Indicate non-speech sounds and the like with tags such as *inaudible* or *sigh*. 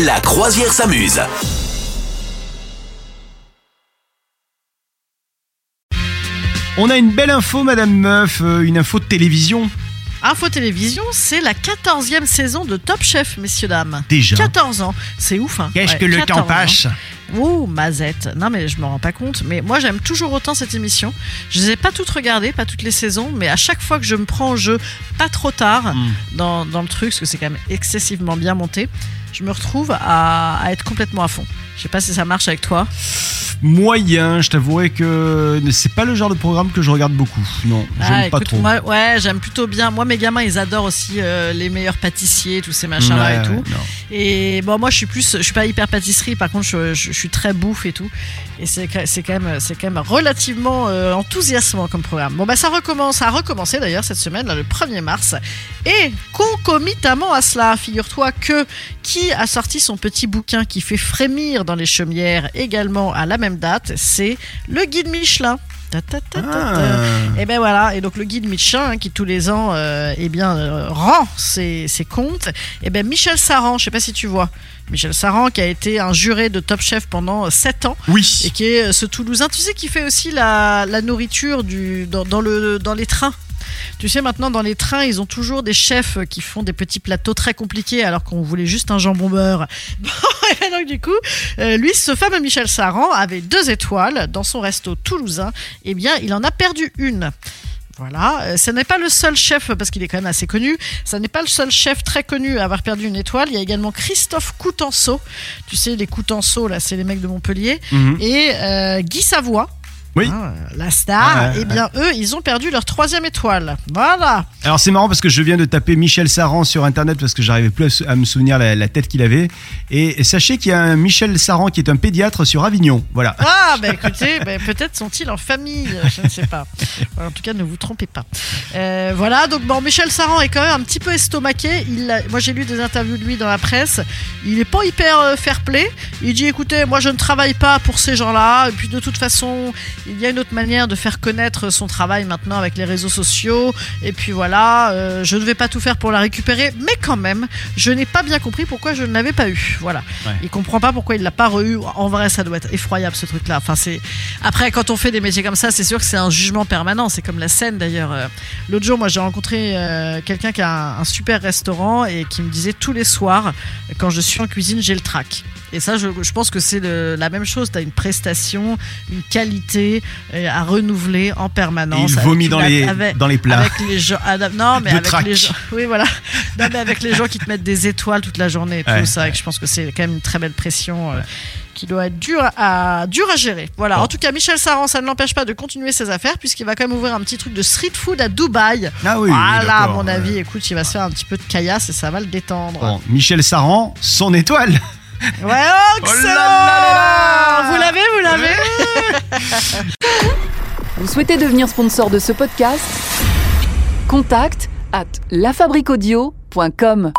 La croisière s'amuse. On a une belle info, Madame Meuf, euh, une info de télévision. Info Télévision, c'est la 14e saison de Top Chef, messieurs, dames. Déjà 14 ans, c'est ouf. Hein. Qu'est-ce Ouais, que le 14 temps ans. passe Ouh, mazette. Non, mais je me rends pas compte. Mais moi, j'aime toujours autant cette émission. Je les ai pas toutes regardées, pas toutes les saisons, mais à chaque fois que je me prends au jeu, pas trop tard, Mm. dans, dans le truc, parce que c'est quand même excessivement bien monté, je me retrouve à, à être complètement à fond. Je sais pas si ça marche avec toi. Moyen, je t'avouerai que c'est pas le genre de programme que je regarde beaucoup. Non, j'aime Ah, pas écoute, trop. Moi, ouais, j'aime plutôt bien. Moi, mes gamins, ils adorent aussi euh, les meilleurs pâtissiers, tous ces machins-là Ouais, et tout. non. Et bon, moi, je suis plus, je suis pas hyper pâtisserie. Par contre, je, suis très bouffe et tout. Et c'est, quand même, c'est quand même relativement euh, enthousiasmant comme programme. Bon, bah, ça recommence, ça a recommencé d'ailleurs cette semaine, le 1er mars. Et concomitamment à cela, figure-toi que qui a sorti son petit bouquin qui fait frémir dans les chaumières également à la même date, c'est le guide Michelin. Ah. Et ben voilà, et donc le guide Michelin hein, qui tous les ans euh, eh bien euh, rend ses, ses comptes, et ben Michel Saran, je sais pas si tu vois, Michel Saran qui a été un juré de Top Chef pendant 7 ans et Oui. qui est euh, ce Toulousain, tu sais qui fait aussi la, la nourriture du dans, dans le dans les trains? Tu sais, maintenant, dans les trains, ils ont toujours des chefs qui font des petits plateaux très compliqués alors qu'on voulait juste un jambon beurre. *laughs* Bon, et donc, du coup, euh, lui, ce fameux Michel Saran avait deux étoiles dans son resto toulousain. Eh bien, il en a perdu une. Voilà, Euh, ce n'est pas le seul chef, parce qu'il est quand même assez connu, ce n'est pas le seul chef très connu à avoir perdu une étoile. Il y a également Christophe Coutenceau. Tu sais, les Coutenceau, là, c'est les mecs de Montpellier. Mhm. Et euh, Guy Savoie. Oui. hein, la star, Ah, ouais, eh bien eux, ils ont perdu leur troisième étoile. Voilà. Alors c'est marrant parce que je viens de taper Michel Saran sur internet parce que j'arrivais plus à me souvenir la, la tête qu'il avait. Et sachez qu'il y a un Michel Saran qui est un pédiatre sur Avignon. Voilà. Ah, bah écoutez, *laughs* bah, peut-être sont-ils en famille, je ne sais pas. En tout cas, ne vous trompez pas. Euh, voilà, donc bon, Michel Saran est quand même un petit peu estomaqué. Il moi, j'ai lu des interviews de lui dans la presse. Il est pas hyper euh, fair-play. Il dit écoutez, moi, je ne travaille pas pour ces gens-là. Et puis, de toute façon, il y a une autre manière de faire connaître son travail maintenant avec les réseaux sociaux. Et puis voilà, euh, je ne vais pas tout faire pour la récupérer, mais quand même, je n'ai pas bien compris pourquoi je ne l'avais pas eu. Voilà. Ouais. Il comprend pas pourquoi il l'a pas re-eu. En vrai, ça doit être effroyable ce truc-là. Enfin, c'est après quand on fait des métiers comme ça, c'est sûr que c'est un jugement permanent. C'est comme la scène d'ailleurs. Euh, L'autre jour, moi, j'ai rencontré euh, quelqu'un qui a un, un super restaurant et qui me disait tous les soirs, quand je suis en cuisine, j'ai le trac. Et ça, je, je pense que c'est la même chose. Tu as une prestation, une qualité euh, à renouveler en Et permanence. il avec vomit dans les, avec- dans les plats. avec les gens. ah, non, mais De avec les gens. Oui, voilà. Non, mais avec les gens qui te mettent des étoiles toute la journée et tout Ouais, ça. Et je pense que c'est quand même une très belle pression. euh, qui doit être dur à, dur à gérer. Voilà. Bon. En tout cas, Michel Saran, ça ne l'empêche pas de continuer ses affaires puisqu'il va quand même ouvrir un petit truc de street food à Dubaï. Ah oui, voilà, à mon avis, écoute, il va se faire un petit peu de caillasse et ça va le détendre. Bon, Michel Saran, son étoile. Ouais, oh, là excellent là là là Vous l'avez, vous l'avez *laughs* Vous souhaitez devenir sponsor de ce podcast? Contact à lafabriquaudio.com.